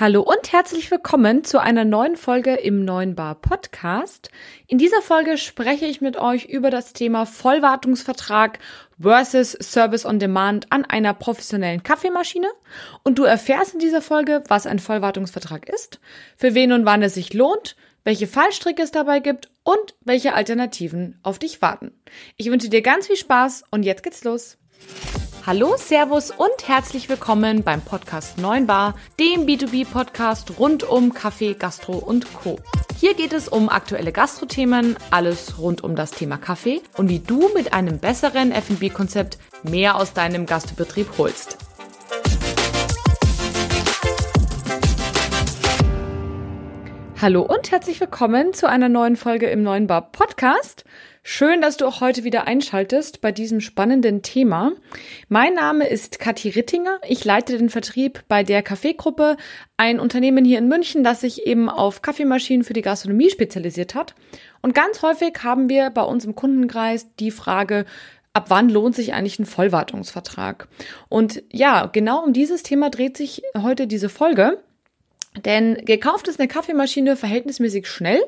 Hallo und herzlich willkommen zu einer neuen Folge im Neuen Bar Podcast. In dieser Folge spreche ich mit euch über das Thema Vollwartungsvertrag versus Service on Demand an einer professionellen Kaffeemaschine. Und du erfährst in dieser Folge, was ein Vollwartungsvertrag ist, für wen und wann es sich lohnt, welche Fallstricke es dabei gibt und welche Alternativen auf dich warten. Ich wünsche dir ganz viel Spaß und jetzt geht's los. Hallo, Servus und herzlich willkommen beim Podcast 9 Bar, dem B2B-Podcast rund um Kaffee, Gastro und Co. Hier geht es um aktuelle Gastrothemen, alles rund um das Thema Kaffee und wie du mit einem besseren F&B-Konzept mehr aus deinem Gastbetrieb holst. Hallo und herzlich willkommen zu einer neuen Folge im Neuen Bar Podcast. Schön, dass du auch heute wieder einschaltest bei diesem spannenden Thema. Mein Name ist Kathi Rittinger. Ich leite den Vertrieb bei der Kaffeegruppe, ein Unternehmen hier in München, das sich eben auf Kaffeemaschinen für die Gastronomie spezialisiert hat. Und ganz häufig haben wir bei uns im Kundenkreis die Frage, ab wann lohnt sich eigentlich ein Vollwartungsvertrag? Und ja, genau um dieses Thema dreht sich heute diese Folge. Denn gekauft ist eine Kaffeemaschine verhältnismäßig schnell,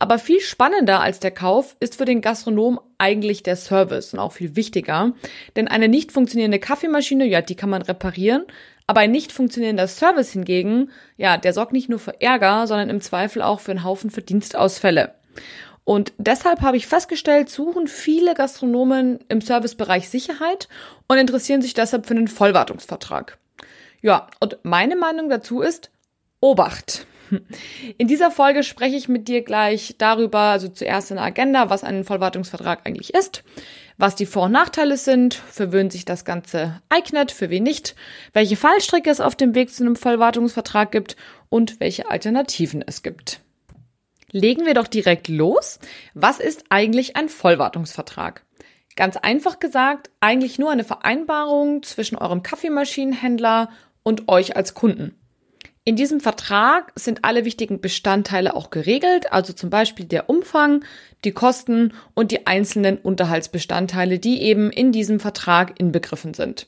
aber viel spannender als der Kauf ist für den Gastronom eigentlich der Service und auch viel wichtiger. Denn eine nicht funktionierende Kaffeemaschine, ja, die kann man reparieren, aber ein nicht funktionierender Service hingegen, ja, der sorgt nicht nur für Ärger, sondern im Zweifel auch für einen Haufen Verdienstausfälle. Und deshalb habe ich festgestellt, suchen viele Gastronomen im Servicebereich Sicherheit und interessieren sich deshalb für einen Vollwartungsvertrag. Ja, und meine Meinung dazu ist, Obacht! In dieser Folge spreche ich mit dir gleich darüber, also zuerst in der Agenda, was ein Vollwartungsvertrag eigentlich ist, was die Vor- und Nachteile sind, für wen sich das Ganze eignet, für wen nicht, welche Fallstricke es auf dem Weg zu einem Vollwartungsvertrag gibt und welche Alternativen es gibt. Legen wir doch direkt los. Was ist eigentlich ein Vollwartungsvertrag? Ganz einfach gesagt, eigentlich nur eine Vereinbarung zwischen eurem Kaffeemaschinenhändler und euch als Kunden. In diesem Vertrag sind alle wichtigen Bestandteile auch geregelt, also zum Beispiel der Umfang, die Kosten und die einzelnen Unterhaltsbestandteile, die eben in diesem Vertrag inbegriffen sind.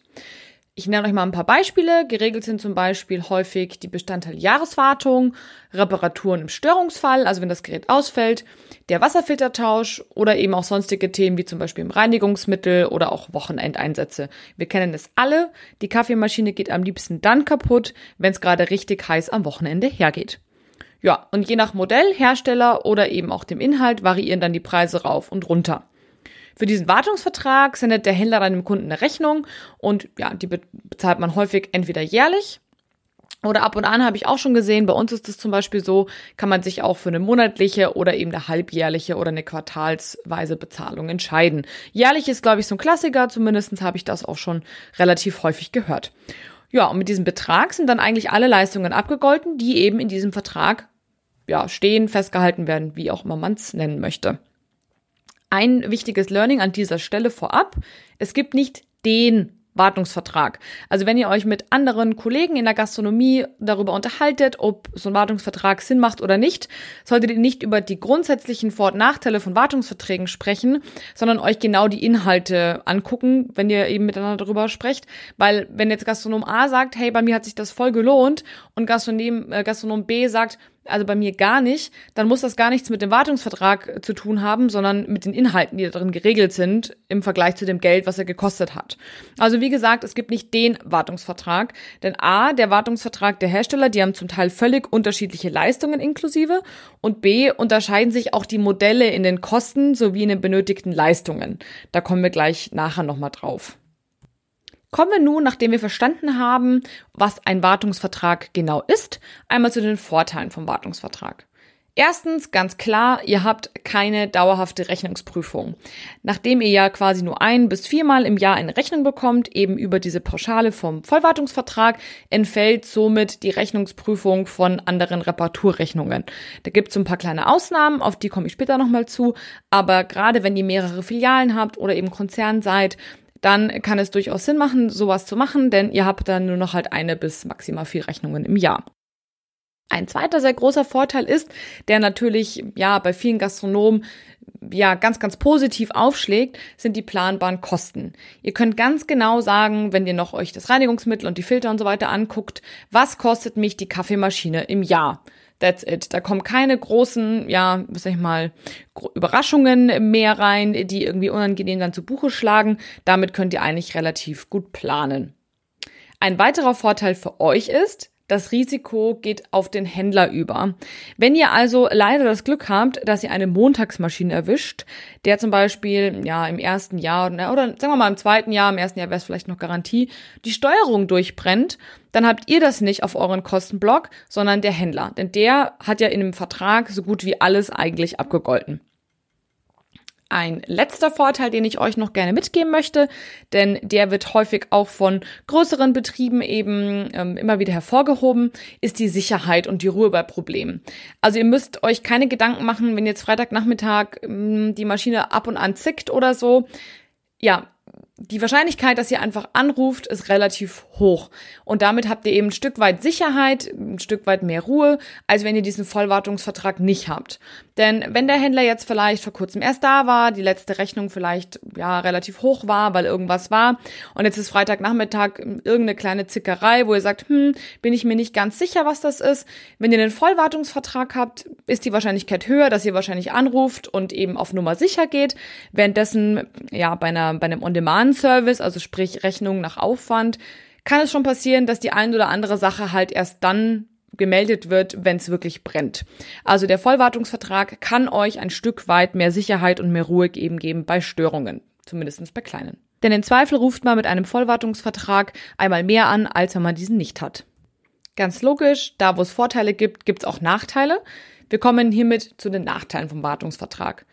Ich nenne euch mal ein paar Beispiele. Geregelt sind zum Beispiel häufig die Bestandteile Jahreswartung, Reparaturen im Störungsfall, also wenn das Gerät ausfällt, der Wasserfiltertausch oder eben auch sonstige Themen wie zum Beispiel im Reinigungsmittel oder auch Wochenendeinsätze. Wir kennen es alle. Die Kaffeemaschine geht am liebsten dann kaputt, wenn es gerade richtig heiß am Wochenende hergeht. Ja, und je nach Modell, Hersteller oder eben auch dem Inhalt variieren dann die Preise rauf und runter. Für diesen Wartungsvertrag sendet der Händler dann Kunden eine Rechnung und ja, die bezahlt man häufig entweder jährlich oder ab und an habe ich auch schon gesehen, bei uns ist es zum Beispiel so, kann man sich auch für eine monatliche oder eben eine halbjährliche oder eine quartalsweise Bezahlung entscheiden. Jährlich ist, glaube ich, so ein Klassiker, zumindest habe ich das auch schon relativ häufig gehört. Ja, und mit diesem Betrag sind dann eigentlich alle Leistungen abgegolten, die eben in diesem Vertrag ja, stehen, festgehalten werden, wie auch immer man es nennen möchte. Ein wichtiges Learning an dieser Stelle vorab. Es gibt nicht den Wartungsvertrag. Also wenn ihr euch mit anderen Kollegen in der Gastronomie darüber unterhaltet, ob so ein Wartungsvertrag Sinn macht oder nicht, solltet ihr nicht über die grundsätzlichen Vor- und Nachteile von Wartungsverträgen sprechen, sondern euch genau die Inhalte angucken, wenn ihr eben miteinander darüber sprecht. Weil wenn jetzt Gastronom A sagt, hey, bei mir hat sich das voll gelohnt und Gastronom, äh, Gastronom B sagt, also bei mir gar nicht, dann muss das gar nichts mit dem Wartungsvertrag zu tun haben, sondern mit den Inhalten, die darin geregelt sind im Vergleich zu dem Geld, was er gekostet hat. Also wie gesagt, es gibt nicht den Wartungsvertrag, denn A, der Wartungsvertrag der Hersteller, die haben zum Teil völlig unterschiedliche Leistungen inklusive und B, unterscheiden sich auch die Modelle in den Kosten sowie in den benötigten Leistungen. Da kommen wir gleich nachher nochmal drauf. Kommen wir nun, nachdem wir verstanden haben, was ein Wartungsvertrag genau ist, einmal zu den Vorteilen vom Wartungsvertrag. Erstens, ganz klar, ihr habt keine dauerhafte Rechnungsprüfung. Nachdem ihr ja quasi nur ein bis viermal im Jahr eine Rechnung bekommt, eben über diese Pauschale vom Vollwartungsvertrag, entfällt somit die Rechnungsprüfung von anderen Reparaturrechnungen. Da gibt es ein paar kleine Ausnahmen, auf die komme ich später nochmal zu, aber gerade wenn ihr mehrere Filialen habt oder eben Konzern seid, dann kann es durchaus Sinn machen, sowas zu machen, denn ihr habt dann nur noch halt eine bis maximal vier Rechnungen im Jahr. Ein zweiter sehr großer Vorteil ist, der natürlich ja bei vielen Gastronomen ja ganz, ganz positiv aufschlägt, sind die planbaren Kosten. Ihr könnt ganz genau sagen, wenn ihr noch euch das Reinigungsmittel und die Filter und so weiter anguckt, was kostet mich die Kaffeemaschine im Jahr? That's it. Da kommen keine großen, ja, sag ich mal, Überraschungen mehr rein, die irgendwie unangenehm dann zu Buche schlagen. Damit könnt ihr eigentlich relativ gut planen. Ein weiterer Vorteil für euch ist, das Risiko geht auf den Händler über. Wenn ihr also leider das Glück habt, dass ihr eine Montagsmaschine erwischt, der zum Beispiel ja im ersten Jahr oder, oder sagen wir mal im zweiten Jahr, im ersten Jahr wäre es vielleicht noch Garantie, die Steuerung durchbrennt, dann habt ihr das nicht auf euren Kostenblock, sondern der Händler. Denn der hat ja in dem Vertrag so gut wie alles eigentlich abgegolten. Ein letzter Vorteil, den ich euch noch gerne mitgeben möchte, denn der wird häufig auch von größeren Betrieben eben ähm, immer wieder hervorgehoben, ist die Sicherheit und die Ruhe bei Problemen. Also ihr müsst euch keine Gedanken machen, wenn jetzt Freitagnachmittag ähm, die Maschine ab und an zickt oder so. Ja, die Wahrscheinlichkeit, dass ihr einfach anruft, ist relativ hoch. Und damit habt ihr eben ein Stück weit Sicherheit, ein Stück weit mehr Ruhe, als wenn ihr diesen Vollwartungsvertrag nicht habt. Denn wenn der Händler jetzt vielleicht vor kurzem erst da war, die letzte Rechnung vielleicht ja relativ hoch war, weil irgendwas war, und jetzt ist Freitagnachmittag irgendeine kleine Zickerei, wo ihr sagt, hm, bin ich mir nicht ganz sicher, was das ist. Wenn ihr einen Vollwartungsvertrag habt, ist die Wahrscheinlichkeit höher, dass ihr wahrscheinlich anruft und eben auf Nummer sicher geht. Währenddessen, ja, bei einer, bei einem On-Demand-Service, also sprich Rechnung nach Aufwand, kann es schon passieren, dass die ein oder andere Sache halt erst dann gemeldet wird, wenn es wirklich brennt. Also der Vollwartungsvertrag kann euch ein Stück weit mehr Sicherheit und mehr Ruhe eben geben bei Störungen, zumindest bei kleinen. Denn im Zweifel ruft man mit einem Vollwartungsvertrag einmal mehr an, als wenn man diesen nicht hat. Ganz logisch, da wo es Vorteile gibt, gibt es auch Nachteile. Wir kommen hiermit zu den Nachteilen vom Wartungsvertrag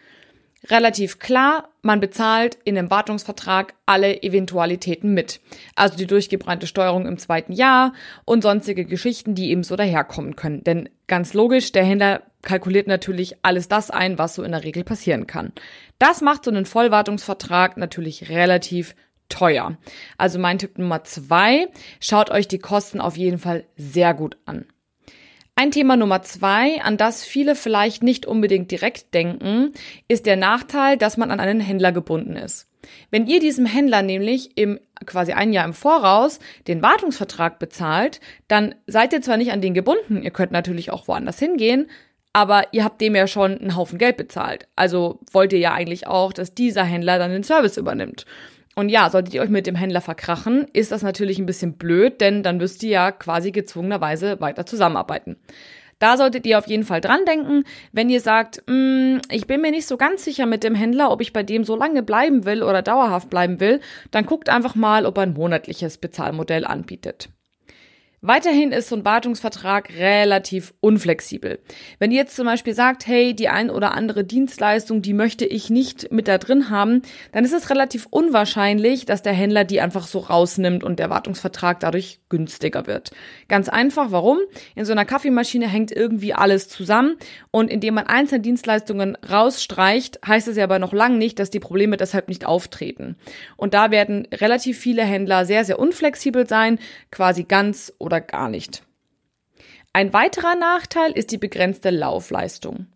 relativ klar, man bezahlt in dem Wartungsvertrag alle Eventualitäten mit. Also die durchgebrannte Steuerung im zweiten Jahr und sonstige Geschichten, die eben so daherkommen können. Denn ganz logisch, der Händler kalkuliert natürlich alles das ein, was so in der Regel passieren kann. Das macht so einen Vollwartungsvertrag natürlich relativ teuer. Also mein Tipp Nummer zwei, schaut euch die Kosten auf jeden Fall sehr gut an. Ein Thema Nummer zwei, an das viele vielleicht nicht unbedingt direkt denken, ist der Nachteil, dass man an einen Händler gebunden ist. Wenn ihr diesem Händler nämlich im quasi ein Jahr im Voraus den Wartungsvertrag bezahlt, dann seid ihr zwar nicht an den gebunden, ihr könnt natürlich auch woanders hingehen, aber ihr habt dem ja schon einen Haufen Geld bezahlt. Also wollt ihr ja eigentlich auch, dass dieser Händler dann den Service übernimmt. Und ja, solltet ihr euch mit dem Händler verkrachen, ist das natürlich ein bisschen blöd, denn dann müsst ihr ja quasi gezwungenerweise weiter zusammenarbeiten. Da solltet ihr auf jeden Fall dran denken, wenn ihr sagt, mm, ich bin mir nicht so ganz sicher mit dem Händler, ob ich bei dem so lange bleiben will oder dauerhaft bleiben will, dann guckt einfach mal, ob er ein monatliches Bezahlmodell anbietet. Weiterhin ist so ein Wartungsvertrag relativ unflexibel. Wenn ihr jetzt zum Beispiel sagt, hey, die ein oder andere Dienstleistung, die möchte ich nicht mit da drin haben, dann ist es relativ unwahrscheinlich, dass der Händler die einfach so rausnimmt und der Wartungsvertrag dadurch günstiger wird. Ganz einfach, warum? In so einer Kaffeemaschine hängt irgendwie alles zusammen und indem man einzelne Dienstleistungen rausstreicht, heißt es ja aber noch lange nicht, dass die Probleme deshalb nicht auftreten. Und da werden relativ viele Händler sehr, sehr unflexibel sein, quasi ganz oder gar nicht. Ein weiterer Nachteil ist die begrenzte Laufleistung.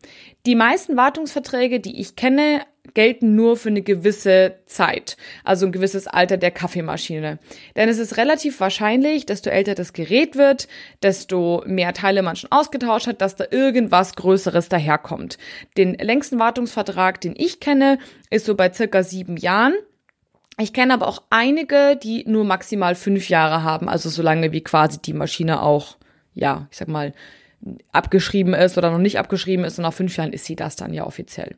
Die meisten Wartungsverträge, die ich kenne, gelten nur für eine gewisse Zeit, also ein gewisses Alter der Kaffeemaschine. Denn es ist relativ wahrscheinlich, desto älter das Gerät wird, desto mehr Teile man schon ausgetauscht hat, dass da irgendwas Größeres daherkommt. Den längsten Wartungsvertrag, den ich kenne, ist so bei circa sieben Jahren. Ich kenne aber auch einige, die nur maximal fünf Jahre haben, also so lange wie quasi die Maschine auch, ja, ich sag mal, abgeschrieben ist oder noch nicht abgeschrieben ist und nach fünf Jahren ist sie das dann ja offiziell.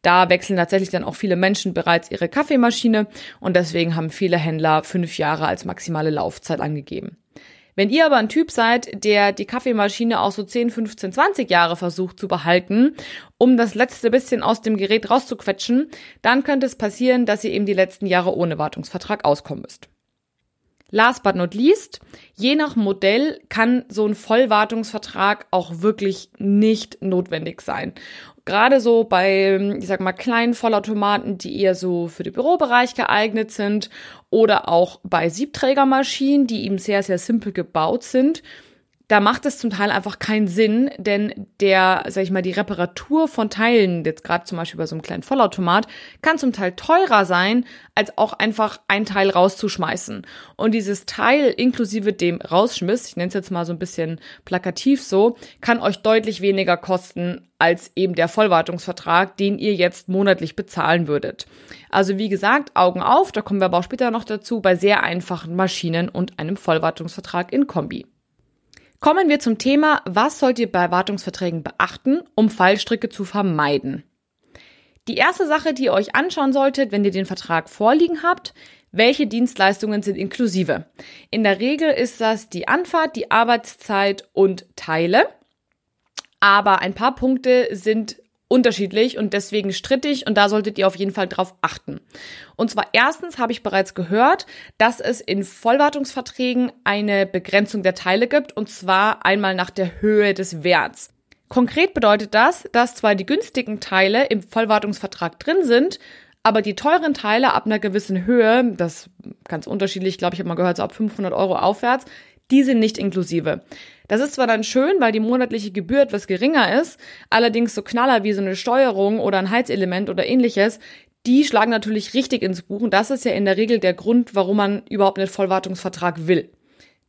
Da wechseln tatsächlich dann auch viele Menschen bereits ihre Kaffeemaschine und deswegen haben viele Händler fünf Jahre als maximale Laufzeit angegeben. Wenn ihr aber ein Typ seid, der die Kaffeemaschine auch so 10, 15, 20 Jahre versucht zu behalten, um das letzte bisschen aus dem Gerät rauszuquetschen, dann könnte es passieren, dass ihr eben die letzten Jahre ohne Wartungsvertrag auskommen müsst. Last but not least, je nach Modell kann so ein Vollwartungsvertrag auch wirklich nicht notwendig sein. Gerade so bei, ich sag mal, kleinen Vollautomaten, die eher so für den Bürobereich geeignet sind oder auch bei Siebträgermaschinen, die eben sehr, sehr simpel gebaut sind, da macht es zum Teil einfach keinen Sinn, denn der, sag ich mal, die Reparatur von Teilen, jetzt gerade zum Beispiel bei so einem kleinen Vollautomat, kann zum Teil teurer sein, als auch einfach ein Teil rauszuschmeißen. Und dieses Teil inklusive dem Rausschmiss, ich nenne es jetzt mal so ein bisschen plakativ so, kann euch deutlich weniger kosten als eben der Vollwartungsvertrag, den ihr jetzt monatlich bezahlen würdet. Also wie gesagt, Augen auf, da kommen wir aber auch später noch dazu, bei sehr einfachen Maschinen und einem Vollwartungsvertrag in Kombi. Kommen wir zum Thema, was sollt ihr bei Wartungsverträgen beachten, um Fallstricke zu vermeiden? Die erste Sache, die ihr euch anschauen solltet, wenn ihr den Vertrag vorliegen habt, welche Dienstleistungen sind inklusive? In der Regel ist das die Anfahrt, die Arbeitszeit und Teile. Aber ein paar Punkte sind unterschiedlich und deswegen strittig und da solltet ihr auf jeden Fall drauf achten. Und zwar erstens habe ich bereits gehört, dass es in Vollwartungsverträgen eine Begrenzung der Teile gibt und zwar einmal nach der Höhe des Werts. Konkret bedeutet das, dass zwar die günstigen Teile im Vollwartungsvertrag drin sind, aber die teuren Teile ab einer gewissen Höhe, das ganz unterschiedlich, glaube ich, habe mal gehört, so ab 500 Euro aufwärts, die sind nicht inklusive. Das ist zwar dann schön, weil die monatliche Gebühr etwas geringer ist, allerdings so Knaller wie so eine Steuerung oder ein Heizelement oder ähnliches, die schlagen natürlich richtig ins Buch und das ist ja in der Regel der Grund, warum man überhaupt einen Vollwartungsvertrag will.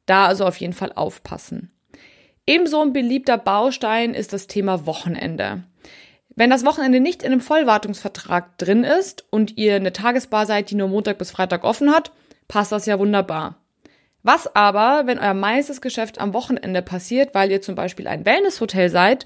Da also auf jeden Fall aufpassen. Ebenso ein beliebter Baustein ist das Thema Wochenende. Wenn das Wochenende nicht in einem Vollwartungsvertrag drin ist und ihr eine Tagesbar seid, die nur Montag bis Freitag offen hat, passt das ja wunderbar. Was aber, wenn euer meistes Geschäft am Wochenende passiert, weil ihr zum Beispiel ein Wellnesshotel seid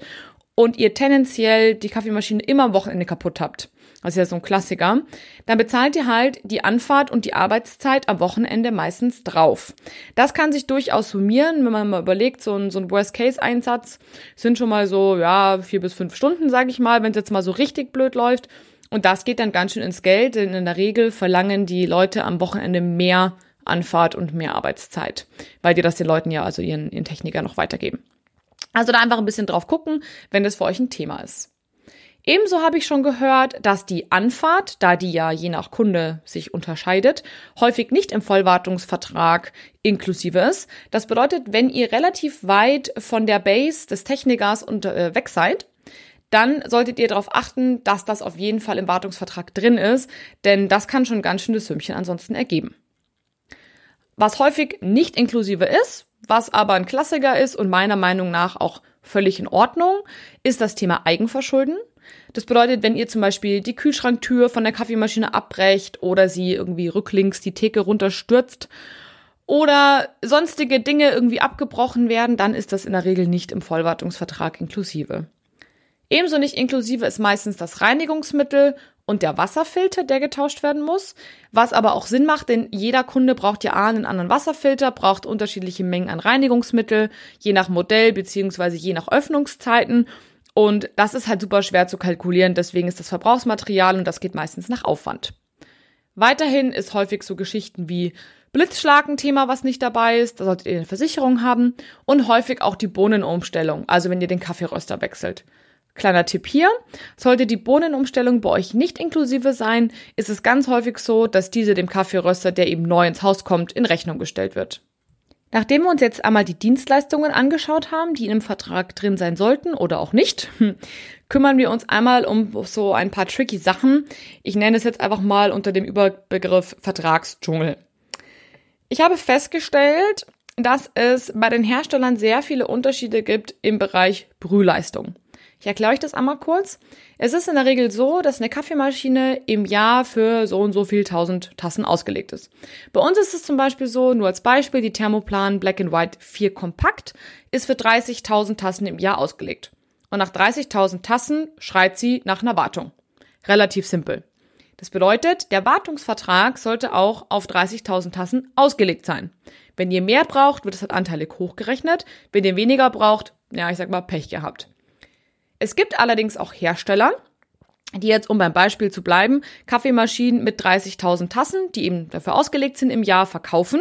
und ihr tendenziell die Kaffeemaschine immer am Wochenende kaputt habt, das ist ja so ein Klassiker, dann bezahlt ihr halt die Anfahrt und die Arbeitszeit am Wochenende meistens drauf. Das kann sich durchaus summieren, wenn man mal überlegt, so ein, so ein Worst-Case-Einsatz sind schon mal so, ja, vier bis fünf Stunden, sage ich mal, wenn es jetzt mal so richtig blöd läuft. Und das geht dann ganz schön ins Geld, denn in der Regel verlangen die Leute am Wochenende mehr Anfahrt und mehr Arbeitszeit, weil die das den Leuten ja, also ihren, ihren Techniker noch weitergeben. Also da einfach ein bisschen drauf gucken, wenn das für euch ein Thema ist. Ebenso habe ich schon gehört, dass die Anfahrt, da die ja je nach Kunde sich unterscheidet, häufig nicht im Vollwartungsvertrag inklusive ist. Das bedeutet, wenn ihr relativ weit von der Base des Technikers und, äh, weg seid, dann solltet ihr darauf achten, dass das auf jeden Fall im Wartungsvertrag drin ist, denn das kann schon ganz schönes Sümmchen ansonsten ergeben. Was häufig nicht inklusive ist, was aber ein Klassiker ist und meiner Meinung nach auch völlig in Ordnung, ist das Thema Eigenverschulden. Das bedeutet, wenn ihr zum Beispiel die Kühlschranktür von der Kaffeemaschine abbrecht oder sie irgendwie rücklinks die Theke runterstürzt oder sonstige Dinge irgendwie abgebrochen werden, dann ist das in der Regel nicht im Vollwartungsvertrag inklusive. Ebenso nicht inklusive ist meistens das Reinigungsmittel und der Wasserfilter, der getauscht werden muss, was aber auch Sinn macht, denn jeder Kunde braucht ja einen anderen Wasserfilter, braucht unterschiedliche Mengen an Reinigungsmittel, je nach Modell beziehungsweise je nach Öffnungszeiten und das ist halt super schwer zu kalkulieren, deswegen ist das Verbrauchsmaterial und das geht meistens nach Aufwand. Weiterhin ist häufig so Geschichten wie Blitzschlag ein Thema, was nicht dabei ist, da solltet ihr eine Versicherung haben und häufig auch die Bohnenumstellung, also wenn ihr den Kaffeeröster wechselt. Kleiner Tipp hier, sollte die Bohnenumstellung bei euch nicht inklusive sein, ist es ganz häufig so, dass diese dem Kaffeeröster, der eben neu ins Haus kommt, in Rechnung gestellt wird. Nachdem wir uns jetzt einmal die Dienstleistungen angeschaut haben, die in einem Vertrag drin sein sollten oder auch nicht, kümmern wir uns einmal um so ein paar tricky Sachen. Ich nenne es jetzt einfach mal unter dem Überbegriff Vertragsdschungel. Ich habe festgestellt, dass es bei den Herstellern sehr viele Unterschiede gibt im Bereich Brühleistung. Ich erkläre euch das einmal kurz. Es ist in der Regel so, dass eine Kaffeemaschine im Jahr für so und so viel tausend Tassen ausgelegt ist. Bei uns ist es zum Beispiel so, nur als Beispiel, die Thermoplan Black and White 4 Kompakt ist für 30.000 Tassen im Jahr ausgelegt. Und nach 30.000 Tassen schreit sie nach einer Wartung. Relativ simpel. Das bedeutet, der Wartungsvertrag sollte auch auf 30.000 Tassen ausgelegt sein. Wenn ihr mehr braucht, wird es halt anteilig hochgerechnet. Wenn ihr weniger braucht, ja, ich sag mal, Pech gehabt. Es gibt allerdings auch Hersteller, die jetzt, um beim Beispiel zu bleiben, Kaffeemaschinen mit 30.000 Tassen, die eben dafür ausgelegt sind, im Jahr verkaufen,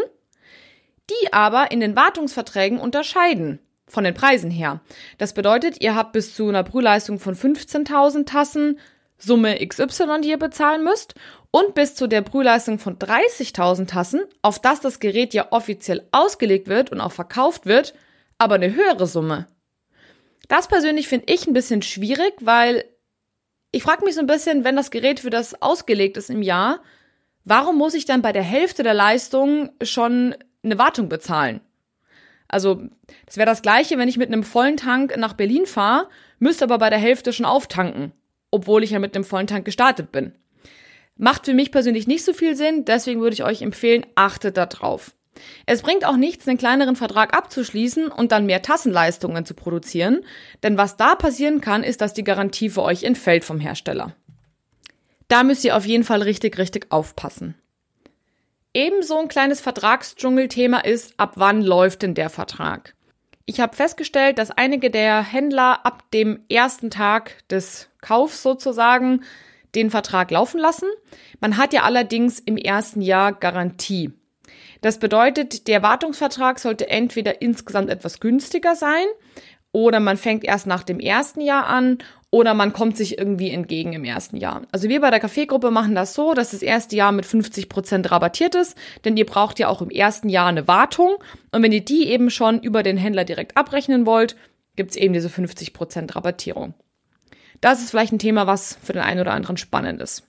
die aber in den Wartungsverträgen unterscheiden von den Preisen her. Das bedeutet, ihr habt bis zu einer Brühleistung von 15.000 Tassen Summe XY, die ihr bezahlen müsst und bis zu der Brühleistung von 30.000 Tassen, auf das das Gerät ja offiziell ausgelegt wird und auch verkauft wird, aber eine höhere Summe. Das persönlich finde ich ein bisschen schwierig, weil ich frage mich so ein bisschen, wenn das Gerät für das ausgelegt ist im Jahr, warum muss ich dann bei der Hälfte der Leistung schon eine Wartung bezahlen? Also, das wäre das gleiche, wenn ich mit einem vollen Tank nach Berlin fahre, müsste aber bei der Hälfte schon auftanken, obwohl ich ja mit einem vollen Tank gestartet bin. Macht für mich persönlich nicht so viel Sinn, deswegen würde ich euch empfehlen, achtet da drauf. Es bringt auch nichts, einen kleineren Vertrag abzuschließen und dann mehr Tassenleistungen zu produzieren, denn was da passieren kann, ist, dass die Garantie für euch entfällt vom Hersteller. Da müsst ihr auf jeden Fall richtig, richtig aufpassen. Ebenso ein kleines Vertragsdschungelthema ist, ab wann läuft denn der Vertrag? Ich habe festgestellt, dass einige der Händler ab dem ersten Tag des Kaufs sozusagen den Vertrag laufen lassen. Man hat ja allerdings im ersten Jahr Garantie. Das bedeutet, der Wartungsvertrag sollte entweder insgesamt etwas günstiger sein oder man fängt erst nach dem ersten Jahr an oder man kommt sich irgendwie entgegen im ersten Jahr. Also wir bei der Kaffeegruppe machen das so, dass das erste Jahr mit 50 Prozent rabattiert ist, denn ihr braucht ja auch im ersten Jahr eine Wartung und wenn ihr die eben schon über den Händler direkt abrechnen wollt, gibt's eben diese 50 Prozent Rabattierung. Das ist vielleicht ein Thema, was für den einen oder anderen spannend ist.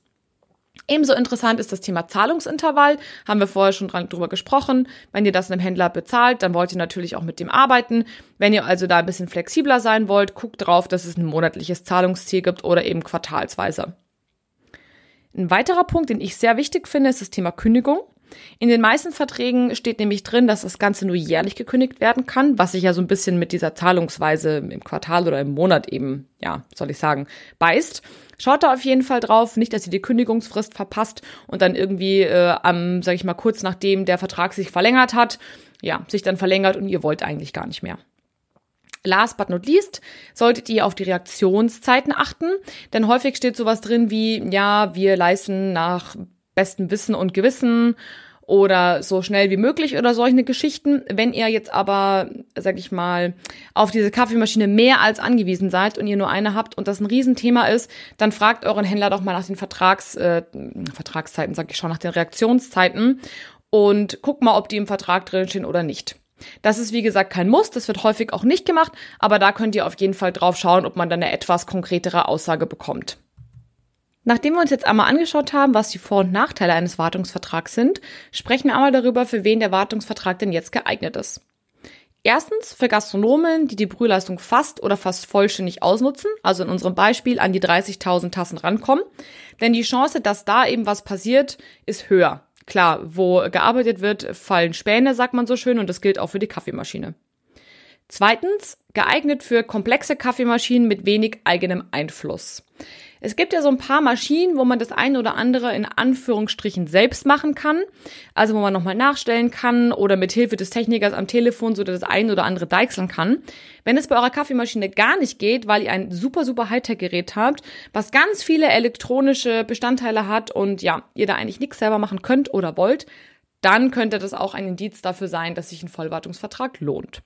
Ebenso interessant ist das Thema Zahlungsintervall. Haben wir vorher schon dran, drüber gesprochen. Wenn ihr das einem Händler bezahlt, dann wollt ihr natürlich auch mit dem arbeiten. Wenn ihr also da ein bisschen flexibler sein wollt, guckt drauf, dass es ein monatliches Zahlungsziel gibt oder eben quartalsweise. Ein weiterer Punkt, den ich sehr wichtig finde, ist das Thema Kündigung. In den meisten Verträgen steht nämlich drin, dass das Ganze nur jährlich gekündigt werden kann, was sich ja so ein bisschen mit dieser Zahlungsweise im Quartal oder im Monat eben, ja, soll ich sagen, beißt. Schaut da auf jeden Fall drauf, nicht, dass ihr die Kündigungsfrist verpasst und dann irgendwie äh, am, sag ich mal, kurz nachdem der Vertrag sich verlängert hat, ja, sich dann verlängert und ihr wollt eigentlich gar nicht mehr. Last but not least solltet ihr auf die Reaktionszeiten achten, denn häufig steht sowas drin wie, ja, wir leisten nach bestem Wissen und Gewissen oder so schnell wie möglich oder solche Geschichten. Wenn ihr jetzt aber, sag ich mal, auf diese Kaffeemaschine mehr als angewiesen seid und ihr nur eine habt und das ein Riesenthema ist, dann fragt euren Händler doch mal nach den Vertrags, äh, Vertragszeiten, sag ich schon, nach den Reaktionszeiten und guckt mal, ob die im Vertrag drinstehen oder nicht. Das ist wie gesagt kein Muss, das wird häufig auch nicht gemacht, aber da könnt ihr auf jeden Fall drauf schauen, ob man dann eine etwas konkretere Aussage bekommt. Nachdem wir uns jetzt einmal angeschaut haben, was die Vor- und Nachteile eines Wartungsvertrags sind, sprechen wir einmal darüber, für wen der Wartungsvertrag denn jetzt geeignet ist. Erstens für Gastronomen, die die Brühleistung fast oder fast vollständig ausnutzen, also in unserem Beispiel an die 30.000 Tassen rankommen. Denn die Chance, dass da eben was passiert, ist höher. Klar, wo gearbeitet wird, fallen Späne, sagt man so schön, und das gilt auch für die Kaffeemaschine. Zweitens, geeignet für komplexe Kaffeemaschinen mit wenig eigenem Einfluss. Es gibt ja so ein paar Maschinen, wo man das eine oder andere in Anführungsstrichen selbst machen kann. Also wo man nochmal nachstellen kann oder mit Hilfe des Technikers am Telefon so das eine oder andere deichseln kann. Wenn es bei eurer Kaffeemaschine gar nicht geht, weil ihr ein super, super Hightech-Gerät habt, was ganz viele elektronische Bestandteile hat und ja, ihr da eigentlich nichts selber machen könnt oder wollt, dann könnte das auch ein Indiz dafür sein, dass sich ein Vollwartungsvertrag lohnt.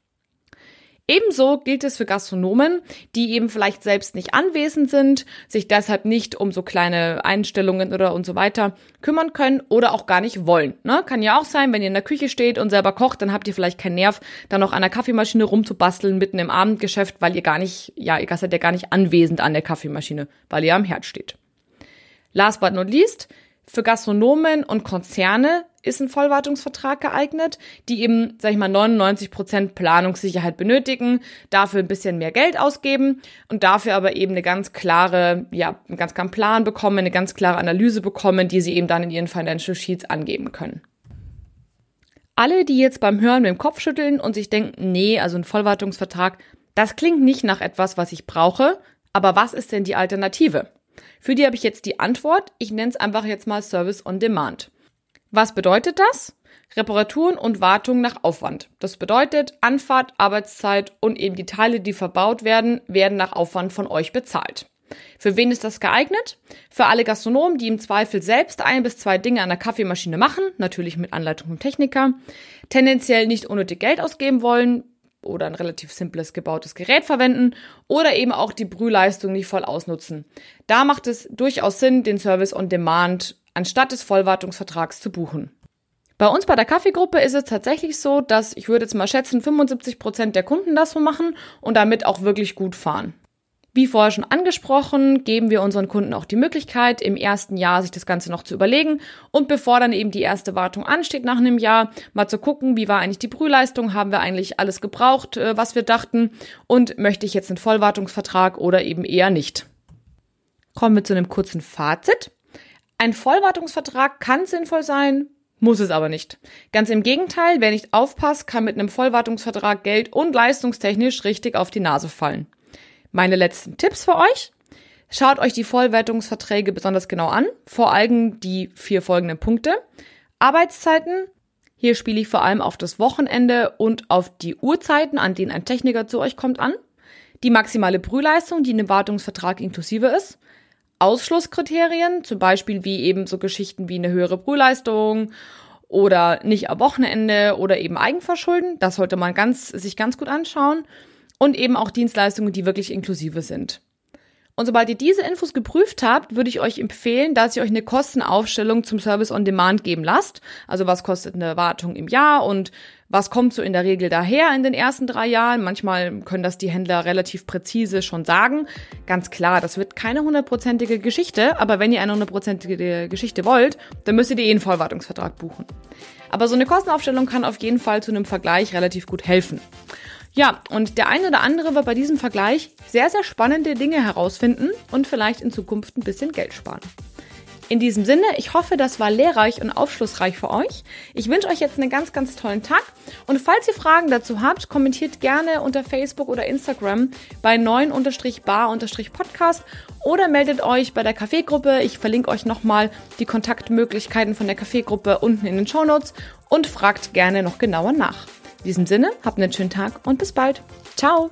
Ebenso gilt es für Gastronomen, die eben vielleicht selbst nicht anwesend sind, sich deshalb nicht um so kleine Einstellungen oder und so weiter kümmern können oder auch gar nicht wollen. Ne? Kann ja auch sein, wenn ihr in der Küche steht und selber kocht, dann habt ihr vielleicht keinen Nerv, da noch an der Kaffeemaschine rumzubasteln mitten im Abendgeschäft, weil ihr gar nicht, ja, ihr seid ja gar nicht anwesend an der Kaffeemaschine, weil ihr am Herd steht. Last but not least, für Gastronomen und Konzerne ist ein Vollwartungsvertrag geeignet, die eben, sag ich mal, 99 Prozent Planungssicherheit benötigen, dafür ein bisschen mehr Geld ausgeben und dafür aber eben eine ganz klare, ja, einen ganz klaren Plan bekommen, eine ganz klare Analyse bekommen, die sie eben dann in ihren Financial Sheets angeben können. Alle, die jetzt beim Hören mit dem Kopf schütteln und sich denken, nee, also ein Vollwartungsvertrag, das klingt nicht nach etwas, was ich brauche, aber was ist denn die Alternative? Für die habe ich jetzt die Antwort. Ich nenne es einfach jetzt mal Service on Demand. Was bedeutet das? Reparaturen und Wartung nach Aufwand. Das bedeutet, Anfahrt, Arbeitszeit und eben die Teile, die verbaut werden, werden nach Aufwand von euch bezahlt. Für wen ist das geeignet? Für alle Gastronomen, die im Zweifel selbst ein bis zwei Dinge an der Kaffeemaschine machen, natürlich mit Anleitung vom Techniker, tendenziell nicht unnötig Geld ausgeben wollen oder ein relativ simples gebautes Gerät verwenden oder eben auch die Brühleistung nicht voll ausnutzen. Da macht es durchaus Sinn, den Service on Demand anstatt des Vollwartungsvertrags zu buchen. Bei uns bei der Kaffeegruppe ist es tatsächlich so, dass ich würde jetzt mal schätzen, 75 Prozent der Kunden das so machen und damit auch wirklich gut fahren. Wie vorher schon angesprochen, geben wir unseren Kunden auch die Möglichkeit, im ersten Jahr sich das Ganze noch zu überlegen und bevor dann eben die erste Wartung ansteht nach einem Jahr, mal zu gucken, wie war eigentlich die Brühleistung, haben wir eigentlich alles gebraucht, äh, was wir dachten und möchte ich jetzt einen Vollwartungsvertrag oder eben eher nicht. Kommen wir zu einem kurzen Fazit. Ein Vollwartungsvertrag kann sinnvoll sein, muss es aber nicht. Ganz im Gegenteil, wer nicht aufpasst, kann mit einem Vollwartungsvertrag Geld und leistungstechnisch richtig auf die Nase fallen. Meine letzten Tipps für euch. Schaut euch die Vollwertungsverträge besonders genau an, vor allem die vier folgenden Punkte. Arbeitszeiten. Hier spiele ich vor allem auf das Wochenende und auf die Uhrzeiten, an denen ein Techniker zu euch kommt, an. Die maximale Brühleistung, die in dem Wartungsvertrag inklusive ist. Ausschlusskriterien, zum Beispiel wie eben so Geschichten wie eine höhere Brühleistung oder nicht am Wochenende oder eben Eigenverschulden. Das sollte man ganz, sich ganz gut anschauen und eben auch Dienstleistungen, die wirklich inklusive sind. Und sobald ihr diese Infos geprüft habt, würde ich euch empfehlen, dass ihr euch eine Kostenaufstellung zum Service on Demand geben lasst. Also was kostet eine Wartung im Jahr und was kommt so in der Regel daher in den ersten drei Jahren. Manchmal können das die Händler relativ präzise schon sagen. Ganz klar, das wird keine hundertprozentige Geschichte, aber wenn ihr eine hundertprozentige Geschichte wollt, dann müsst ihr eh einen Vollwartungsvertrag buchen. Aber so eine Kostenaufstellung kann auf jeden Fall zu einem Vergleich relativ gut helfen. Ja, und der eine oder andere wird bei diesem Vergleich sehr, sehr spannende Dinge herausfinden und vielleicht in Zukunft ein bisschen Geld sparen. In diesem Sinne, ich hoffe, das war lehrreich und aufschlussreich für euch. Ich wünsche euch jetzt einen ganz, ganz tollen Tag. Und falls ihr Fragen dazu habt, kommentiert gerne unter Facebook oder Instagram bei 9-bar-podcast oder meldet euch bei der Kaffeegruppe. Ich verlinke euch nochmal die Kontaktmöglichkeiten von der Kaffeegruppe unten in den Show Notes und fragt gerne noch genauer nach. In diesem Sinne, habt einen schönen Tag und bis bald. Ciao!